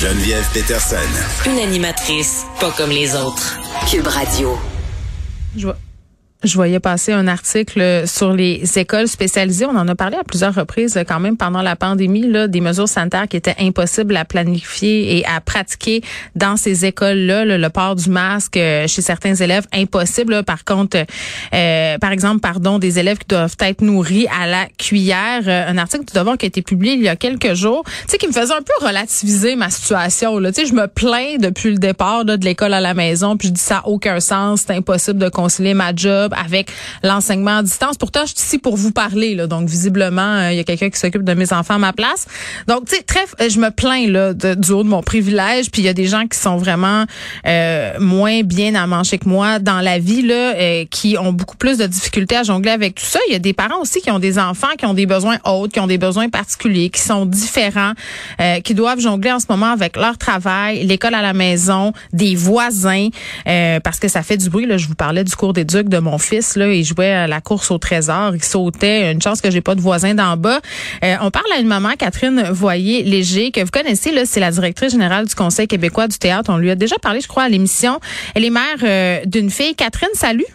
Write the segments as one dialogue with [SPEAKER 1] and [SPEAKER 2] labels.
[SPEAKER 1] Geneviève Peterson.
[SPEAKER 2] Une animatrice pas comme les autres. Cube Radio.
[SPEAKER 3] Je vois. Je voyais passer un article sur les écoles spécialisées. On en a parlé à plusieurs reprises quand même pendant la pandémie, là, des mesures sanitaires qui étaient impossibles à planifier et à pratiquer dans ces écoles-là. Le, port du masque euh, chez certains élèves, impossible. Par contre, euh, par exemple, pardon, des élèves qui doivent être nourris à la cuillère. Euh, un article tout d'abord qui a été publié il y a quelques jours, tu sais, qui me faisait un peu relativiser ma situation. Là. Tu sais, je me plains depuis le départ de l'école à la maison, puis je dis ça n'a aucun sens, c'est impossible de concilier ma job avec l'enseignement à distance. Pourtant, je suis ici pour vous parler. Là, donc, visiblement, euh, il y a quelqu'un qui s'occupe de mes enfants à ma place. Donc, tu sais, très, euh, je me plains là du haut de mon privilège. Puis il y a des gens qui sont vraiment euh, moins bien à manger que moi dans la vie là, qui ont beaucoup plus de difficultés à jongler avec tout ça. Il y a des parents aussi qui ont des enfants qui ont des besoins autres, qui ont des besoins particuliers, qui sont différents, qui doivent jongler en ce moment avec leur travail, l'école à la maison, des voisins, parce que ça fait du bruit. Là, je vous parlais du cours d'éduc de mon fils, il jouait à la course au trésor, il sautait. Une chance que j'ai pas de voisin d'en bas. Euh, on parle à une maman, Catherine Voyer-Léger, que vous connaissez, là, c'est la directrice générale du Conseil québécois du théâtre. On lui a déjà parlé, je crois, à l'émission. Elle est mère euh, d'une fille. Catherine, salut.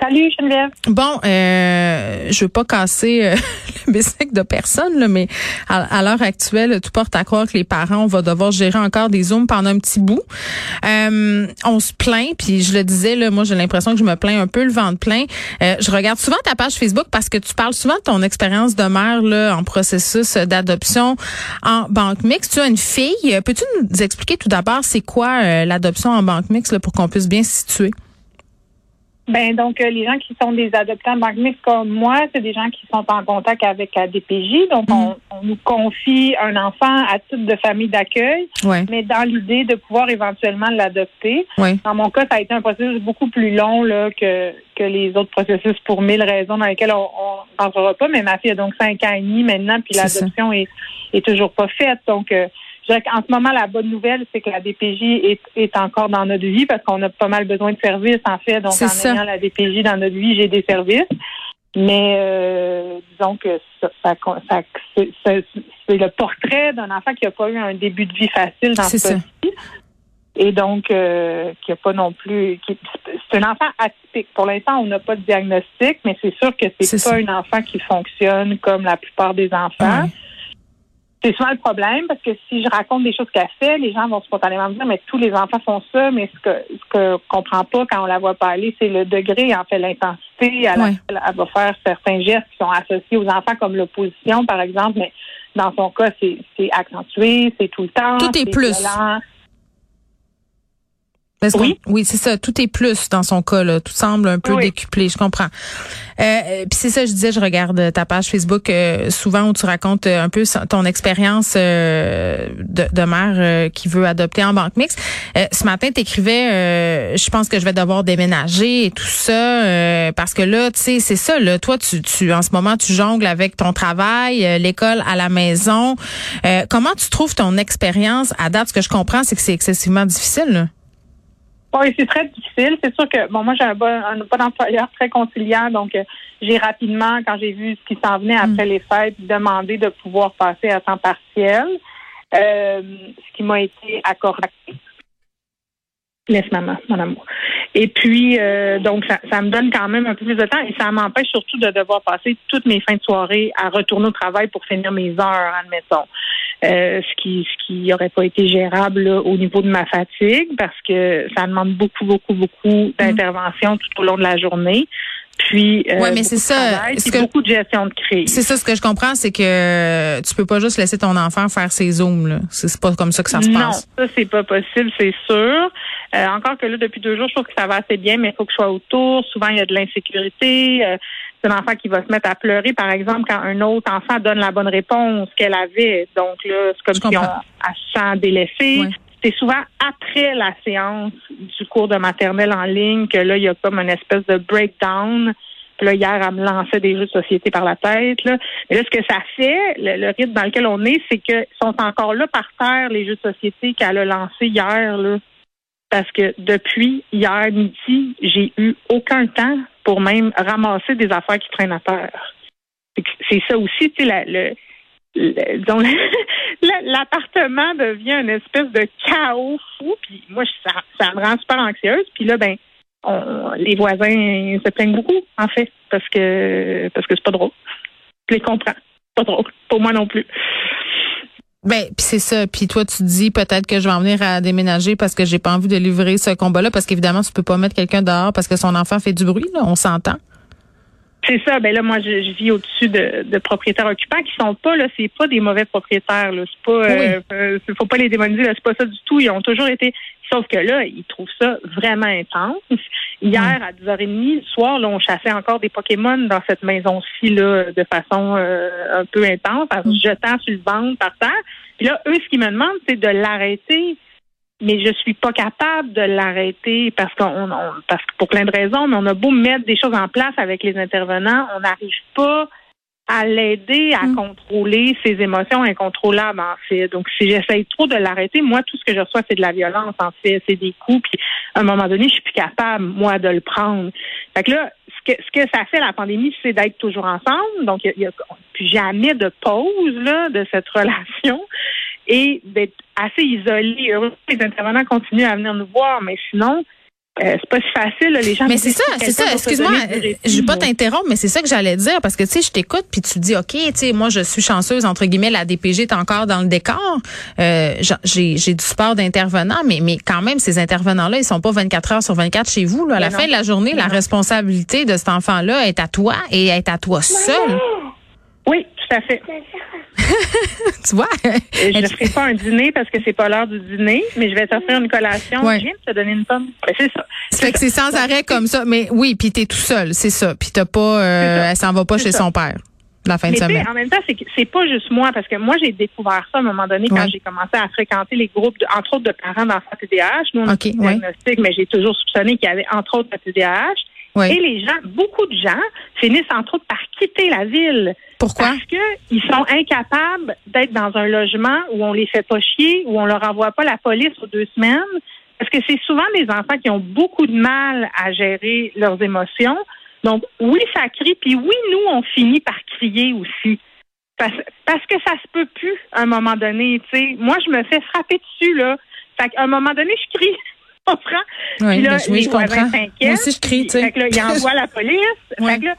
[SPEAKER 4] Salut Geneviève.
[SPEAKER 3] Bon, euh, je veux pas casser euh, le bicycle de personne, là, mais à, l'heure actuelle, tout porte à croire que les parents, on va devoir gérer encore des zooms pendant un petit bout. Euh, on se plaint, puis je le disais, là, moi j'ai l'impression que je me plains un peu le ventre plein. Euh, je regarde souvent ta page Facebook parce que tu parles souvent de ton expérience de mère là, en processus d'adoption en banque mixte. Tu as une fille. Peux-tu nous expliquer tout d'abord c'est quoi l'adoption en banque mixte pour qu'on puisse bien se situer?
[SPEAKER 4] Ben donc euh, les gens qui sont des adoptants banque comme moi, c'est des gens qui sont en contact avec la DPJ. Donc on, mhm. on, nous confie un enfant à titre de famille d'accueil, mais dans l'idée de pouvoir éventuellement l'adopter. Dans mon cas, ça a été un processus beaucoup plus long là, que que les autres processus pour mille raisons dans lesquelles on rentrera pas. Mais ma fille a donc cinq ans et demi maintenant, puis l'adoption est, est toujours pas faite. Donc euh, en ce moment, la bonne nouvelle, c'est que la DPJ est, est encore dans notre vie parce qu'on a pas mal besoin de services, en fait. Donc, en ayant la DPJ dans notre vie, j'ai des services. Mais euh, disons que ça, ça, c'est le portrait d'un enfant qui n'a pas eu un début de vie facile dans ce cas Et donc, euh, qui n'a pas non plus. C'est un enfant atypique. Pour l'instant, on n'a pas de diagnostic, mais c'est sûr que c'est pas un enfant qui fonctionne comme la plupart des enfants. C'est souvent le problème parce que si je raconte des choses qu'elle fait, les gens vont spontanément me dire mais tous les enfants font ça, mais ce que ce que comprend pas quand on la voit parler, c'est le degré, en fait, l'intensité. Elle, elle, va faire certains gestes qui sont associés aux enfants comme l'opposition, par exemple, mais dans son cas, c'est accentué, c'est tout le temps.
[SPEAKER 3] Tout est, plus. Oui, oui c'est ça. Tout est plus dans son cas. Là. Tout semble un peu décuplé. Je comprends. Euh, Puis c'est ça, je disais, je regarde ta page Facebook euh, souvent où tu racontes euh, un peu ton expérience euh, de, de, mère qui veut adopter en banque mixte. ce matin, tu écrivais, je pense que je vais devoir déménager et tout ça parce que là, tu sais, c'est ça. Là, toi, tu, tu en ce moment, tu jongles avec ton travail, l'école à la maison. comment tu trouves ton expérience à date? Ce que je comprends, c'est que c'est excessivement difficile. Là.
[SPEAKER 4] Oui, c'est très difficile. C'est sûr que bon, moi j'ai un bon, un bon employeur très conciliant, donc euh, j'ai rapidement, quand j'ai vu ce qui s'en venait après mm. les fêtes, demandé de pouvoir passer à temps partiel, euh, ce qui m'a été accordé. Laisse maman, mon amour. Et puis, euh, donc, ça, ça, me donne quand même un peu plus de temps et ça m'empêche surtout de devoir passer toutes mes fins de soirée à retourner au travail pour finir mes heures, admettons. Euh, ce qui ce qui aurait pas été gérable au niveau de ma fatigue parce que ça demande beaucoup beaucoup beaucoup mm. d'intervention tout au long de la journée. Puis,
[SPEAKER 3] euh, ouais, mais c'est ça.
[SPEAKER 4] C'est beaucoup de gestion de crise.
[SPEAKER 3] C'est ça, ce que je comprends, c'est que tu peux pas juste laisser ton enfant faire ses zooms. Là. C'est pas comme ça que ça se passe.
[SPEAKER 4] Non, ça c'est pas possible, c'est sûr. Euh, encore que là, depuis deux jours, je trouve que ça va assez bien, mais il faut que je sois autour. Souvent, il y a de l'insécurité. Euh, c'est un enfant qui va se mettre à pleurer, par exemple, quand un autre enfant donne la bonne réponse qu'elle avait. Donc là, c'est comme si on se sent délaissé. C'est souvent après la séance du cours de maternelle en ligne que là, il y a comme une espèce de breakdown. Puis là, hier, elle me lançait des jeux de société par la tête. Là. Mais là, ce que ça fait, le, rythme dans lequel on est, c'est qu'ils sont encore là par terre, les jeux de société qu'elle a lancés hier. Là parce que depuis hier midi, j'ai eu aucun temps pour même ramasser des affaires qui traînent à terre. C'est ça aussi, tu sais, le, l'appartement devient une espèce de chaos fou. Puis moi, ça, me rend super anxieuse. Puis là, ben, les voisins se plaignent beaucoup, en fait, parce que parce que c'est pas drôle. Je les comprends. Pas drôle. Pour moi non plus.
[SPEAKER 3] Ben, c'est ça. Puis toi, tu dis peut-être que je vais en venir à déménager parce que j'ai pas envie de livrer ce combat-là, parce qu'évidemment, tu peux pas mettre quelqu'un dehors parce que son enfant fait du bruit. Là, on s'entend.
[SPEAKER 4] C'est ça. Ben là, moi, je, vis au-dessus de, propriétaires occupants qui sont pas là. C'est pas des mauvais propriétaires. Là. C'est pas. Euh, euh, faut pas les démoniser. C'est pas ça du tout. Ils ont toujours été. Sauf que là, ils trouvent ça vraiment intense. Hier, à 10h30 le soir, là, on chassait encore des Pokémon dans cette maison-ci là, de façon euh, un peu intense, en se jetant sur le ventre par terre. Puis là, eux, ce qu'ils me demandent, c'est de l'arrêter mais je suis pas capable de l'arrêter parce qu'on parce que pour plein de raisons, mais on a beau mettre des choses en place avec les intervenants, on n'arrive pas à l'aider à mm. contrôler ses émotions incontrôlables en fait. Donc si j'essaye trop de l'arrêter, moi tout ce que je reçois c'est de la violence en fait, c'est des coups puis à un moment donné, je suis plus capable moi de le prendre. Fait que là ce que, ce que ça fait la pandémie, c'est d'être toujours ensemble. Donc il y, a plus jamais de pause là de cette relation et d'être assez isolé. les intervenants continuent à venir nous voir, mais sinon, euh, c'est pas si facile, les gens.
[SPEAKER 3] Mais c'est ça, c'est ça. Excuse-moi, je vais pas t'interrompre, mais c'est ça que j'allais dire parce que tu sais, je t'écoute puis tu dis, ok, tu sais, moi je suis chanceuse entre guillemets, la DPG est encore dans le décor. Euh, j'ai du support d'intervenants, mais mais quand même ces intervenants-là, ils sont pas 24 heures sur 24 chez vous. Là. À la fin de la journée, la responsabilité de cet enfant-là est à toi et est à toi seul.
[SPEAKER 4] Oui, tout à fait.
[SPEAKER 3] tu vois?
[SPEAKER 4] je ne ferai pas un dîner parce que c'est pas l'heure du dîner, mais je vais t'offrir une collation. Je viens de te donner une pomme. Ben, c'est ça.
[SPEAKER 3] C'est que c'est sans arrêt comme ça. Mais oui, puis t'es tout seul, c'est ça. Puis t'as pas, euh, elle s'en va pas chez son père. La fin de semaine.
[SPEAKER 4] En même temps, c'est pas juste moi, parce que moi, j'ai découvert ça à un moment donné quand j'ai commencé à fréquenter les groupes, entre autres de parents d'enfants TDAH. Nous, on a diagnostic, mais j'ai toujours soupçonné qu'il y avait entre autres le TDAH. Et les gens, beaucoup de gens finissent entre autres par quitter la ville.
[SPEAKER 3] Pourquoi?
[SPEAKER 4] Parce qu'ils sont incapables d'être dans un logement où on les fait pas chier, où on leur envoie pas la police aux deux semaines. Parce que c'est souvent des enfants qui ont beaucoup de mal à gérer leurs émotions. Donc, oui, ça crie, puis oui, nous, on finit par crier aussi. Parce, que ça se peut plus à un moment donné, tu sais. Moi, je me fais frapper dessus, là. Fait qu'à un moment donné, je crie. comprends?
[SPEAKER 3] Oui, puis là, ben, je comprends. Moi aussi, je crie, tu sais.
[SPEAKER 4] Fait que là, il envoie la police. Fait que là,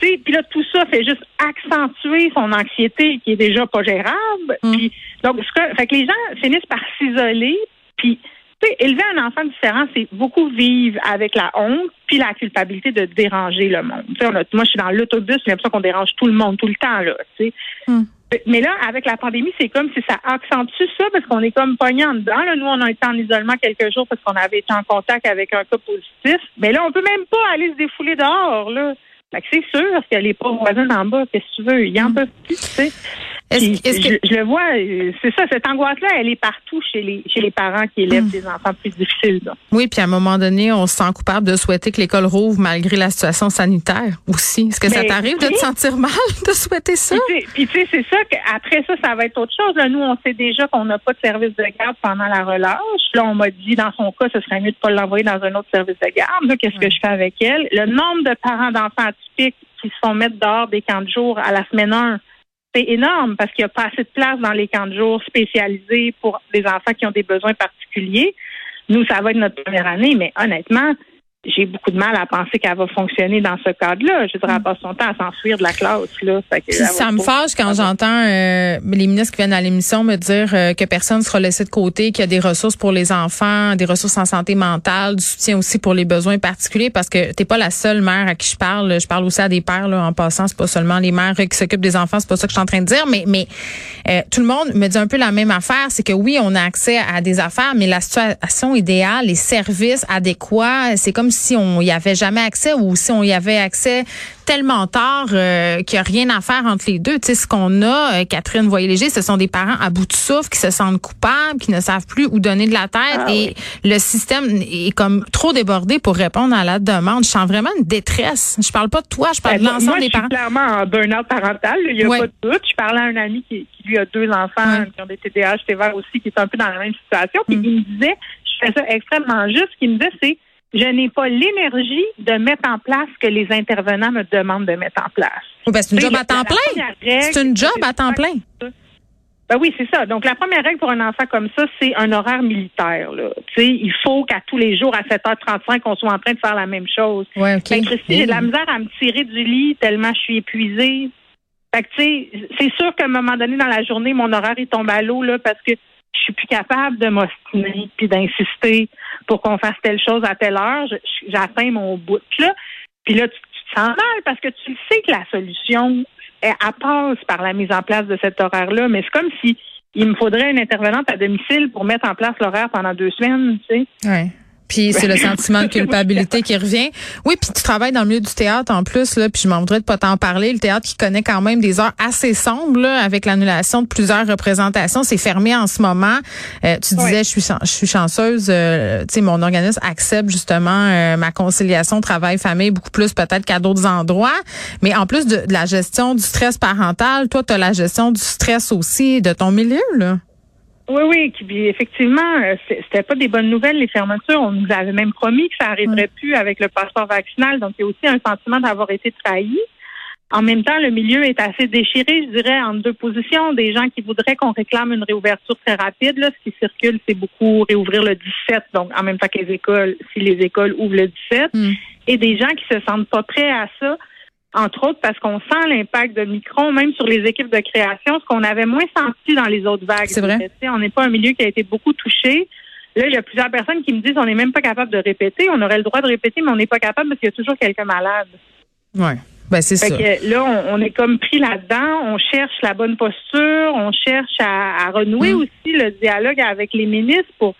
[SPEAKER 4] puis là, tout ça fait juste accentuer son anxiété qui est déjà pas gérable. Mm. Puis, donc, ce que, fait que les gens finissent par s'isoler. Puis, tu sais, élever un enfant différent, c'est beaucoup vivre avec la honte puis la culpabilité de déranger le monde. Moi, je suis dans l'autobus, j'ai l'impression qu'on dérange tout le monde tout le temps, là, tu sais. Mm. Mais là, avec la pandémie, c'est comme si ça accentue ça parce qu'on est comme pogné dedans. Là. Nous, on a été en isolement quelques jours parce qu'on avait été en contact avec un cas positif. Mais là, on peut même pas aller se défouler dehors. Là. C'est sûr que les pauvres voisins en bas, qu'est-ce que tu veux? Ils en mm. peuvent plus, tu sais. Je, le vois, c'est ça, cette angoisse-là, elle est partout chez les chez les parents qui élèvent hmm. des enfants plus difficiles.
[SPEAKER 3] Oui, puis à un moment donné, on se sent coupable de souhaiter que l'école rouvre malgré la situation sanitaire aussi. Est-ce que ça t'arrive de te sentir mal de souhaiter ça?
[SPEAKER 4] Puis tu sais, c'est ça qu'après ça, ça va être autre chose. nous, on sait déjà qu'on n'a pas de service de garde pendant la relâche. Là, on m'a dit, dans son cas, ce serait mieux de pas l'envoyer dans un autre service de garde. Qu'est-ce que je fais avec elle? Le nombre de parents d'enfants qui se font mettre dehors des camps de jour à la semaine 1, c'est énorme parce qu'il n'y a pas assez de place dans les camps de jour spécialisés pour des enfants qui ont des besoins particuliers. Nous, ça va être notre première année, mais honnêtement, j'ai beaucoup de mal à penser qu'elle va fonctionner dans ce cadre-là. Je dirais, elle passe son temps à s'enfuir de la classe. Là.
[SPEAKER 3] ça me fâche quand j'entends euh, les ministres qui viennent à l'émission me dire euh, que personne ne sera laissé de côté, qu'il y a des ressources pour les enfants, des ressources en santé mentale, du soutien aussi pour les besoins particuliers, parce que t'es pas la seule mère à qui je parle. Je parle aussi à des pères là, en passant. C'est pas seulement les mères qui s'occupent des enfants, c'est pas ça que je suis en train de dire, mais mais euh, tout le monde me dit un peu la même affaire. C'est que oui, on a accès à des affaires, mais la situation idéale, les services adéquats, c'est comme si on y avait jamais accès ou si on y avait accès tellement tard euh, qu'il n'y a rien à faire entre les deux. Tu sais, ce qu'on a, euh, Catherine Voyer-Léger, ce sont des parents à bout de souffle qui se sentent coupables, qui ne savent plus où donner de la tête ah et le système est comme trop débordé pour répondre à la demande. Je sens vraiment une détresse. Je parle pas de toi, je parle
[SPEAKER 4] ben,
[SPEAKER 3] de l'ensemble des parents.
[SPEAKER 4] Je suis clairement en burn-out parental, il n'y a pas de doute. Je parlais à un ami qui, lui a deux enfants qui ont des TDAH sévères aussi, qui est un peu dans la même situation, puis mm. il me disait, je fais ça extrêmement juste, ce qu'il me disait, c'est je n'ai pas l'énergie de mettre en place ce que les intervenants me demandent de mettre en place.
[SPEAKER 3] Ben, c'est une job à temps plein. C'est une job à temps plein.
[SPEAKER 4] Ben oui, c'est ça. Donc, la première règle pour un enfant comme ça, c'est un horaire militaire. Là. il faut qu'à tous les jours, à 7h35, on soit en train de faire la même chose.
[SPEAKER 3] Ouais.
[SPEAKER 4] Ben, Christy, j'ai de la misère à me tirer du lit tellement je suis épuisée. Fait que, tu sais, c'est sûr qu'à un moment donné dans la journée, mon horaire, tombe à l'eau, là, parce que je suis plus capable de m'ostiner puis d'insister pour qu'on fasse telle chose à telle heure. J'atteins mon bout, là. Puis là, tu, te sens mal parce que tu sais que la solution, elle, passe par la mise en place de cet horaire-là, mais c'est comme si il me faudrait une intervenante à domicile pour mettre en place l'horaire pendant deux semaines, tu
[SPEAKER 3] sais. Ouais. Puis c'est le sentiment de culpabilité qui revient. Oui, puis tu travailles dans le milieu du théâtre en plus là, puis je m'en voudrais de pas t'en parler. Le théâtre qui connaît quand même des heures assez sombres là, avec l'annulation de plusieurs représentations, c'est fermé en ce moment. Euh, tu disais je suis je suis chanceuse, euh, tu sais mon organisme accepte justement euh, ma conciliation travail famille beaucoup plus peut-être qu'à d'autres endroits, mais en plus de, de, la gestion du stress parental, toi tu as la gestion du stress aussi de ton milieu là.
[SPEAKER 4] Oui, oui, puis effectivement, euh, c'était pas des bonnes nouvelles les fermetures. On nous avait même promis que ça arriverait plus avec le passeport vaccinal. Donc, il y a aussi un sentiment d'avoir été trahi. En même temps, le milieu est assez déchiré, je dirais, en deux positions. Des gens qui voudraient qu'on réclame une réouverture très rapide. Là, ce qui circule, c'est beaucoup réouvrir le 17, donc en même temps que les écoles, si les écoles ouvrent le 17. Mm. Et des gens qui se sentent pas prêts à ça entre autres parce qu'on sent l'impact de Micron, même sur les équipes de création, ce qu'on avait moins senti dans les autres vagues.
[SPEAKER 3] C'est vrai.
[SPEAKER 4] On n'est pas un milieu qui a été beaucoup touché. Là, il y a plusieurs personnes qui me disent on n'est même pas capable de répéter. On aurait le droit de répéter, mais on n'est pas capable parce qu'il y a toujours quelqu'un malade.
[SPEAKER 3] Oui. Ben, c'est ça.
[SPEAKER 4] Que là, on, est comme pris là-dedans. On cherche la bonne posture. On cherche à, renouer mm. aussi le dialogue avec les ministres pour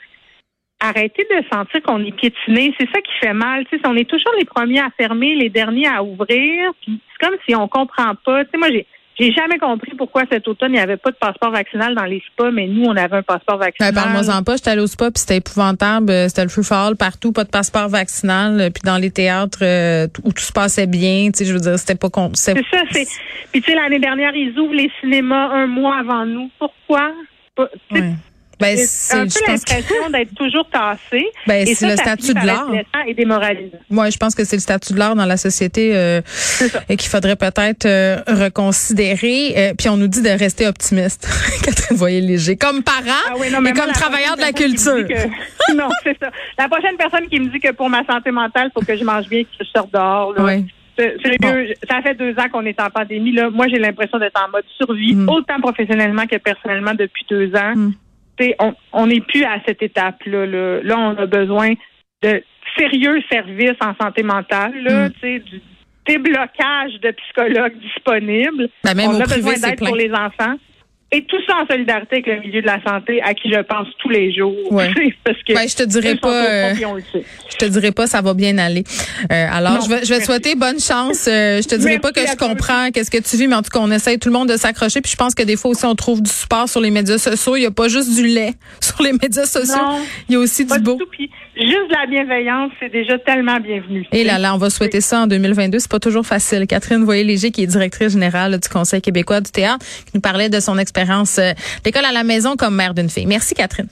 [SPEAKER 4] arrêter de sentir qu'on est piétiné. C'est ça qui fait mal. On est toujours les premiers à fermer, les derniers à ouvrir. Puis c'est comme si on comprend pas. Moi, j'ai j'ai jamais compris pourquoi cet automne, il n'y avait pas de passeport vaccinal dans les spas, mais nous, on avait un passeport vaccinal.
[SPEAKER 3] Ben, Parle-moi-en pas. J'étais allée au spa, puis c'était épouvantable. C'était le free fall partout, pas de passeport vaccinal. Puis dans les théâtres euh, où tout se passait bien, tu sais, je veux dire, c'était pas...
[SPEAKER 4] C'est ça, c'est... Puis tu sais, l'année dernière, ils ouvrent les cinémas un mois avant nous. Pourquoi?
[SPEAKER 3] Ben, c'est
[SPEAKER 4] un peu l'impression d'être toujours tassé.
[SPEAKER 3] Ben, c'est le statut de l'art.
[SPEAKER 4] Et démoralisant.
[SPEAKER 3] Moi, je pense que c'est le statut de l'art dans la société euh, et qu'il faudrait peut-être euh, reconsidérer. Euh, puis on nous dit de rester optimiste. Catherine Voyer léger, comme parent ah oui, non, mais et comme travailleur de la culture.
[SPEAKER 4] non, c'est ça. La prochaine personne qui me dit que pour ma santé mentale, il faut que je mange bien, que je sorte dehors. Là. Oui. Ça fait deux ans qu'on est en pandémie. Là. Moi, j'ai l'impression d'être en mode survie, mm. autant professionnellement que personnellement depuis deux ans. Mm on n'est plus à cette étape-là. Là. on a besoin de sérieux services en santé mentale, là, mm. du déblocage de psychologues disponibles.
[SPEAKER 3] Ben, on
[SPEAKER 4] a besoin d'aide pour les enfants. Et tout ça en solidarité avec le milieu de la santé à qui je pense tous les jours.
[SPEAKER 3] Ouais. Parce que ben, je te dirais pas euh, je te dirais pas ça va bien aller. Euh, alors je vais je vais souhaiter bonne chance. Euh, je te dirais pas que je comprends qu'est-ce que tu vis mais en tout cas on essaye tout le monde de s'accrocher puis je pense que des fois aussi on trouve du support sur les médias sociaux, il y a pas juste du lait sur les médias sociaux. il y a aussi du beau.
[SPEAKER 4] juste la bienveillance, c'est déjà tellement bienvenu.
[SPEAKER 3] Et là là, on va souhaiter ça en 2022, c'est pas toujours facile. Catherine Voyer-Léger qui est directrice générale du Conseil québécois du théâtre qui nous parlait de son expérience euh, d'école à la maison comme mère d'une fille. Merci, Catherine.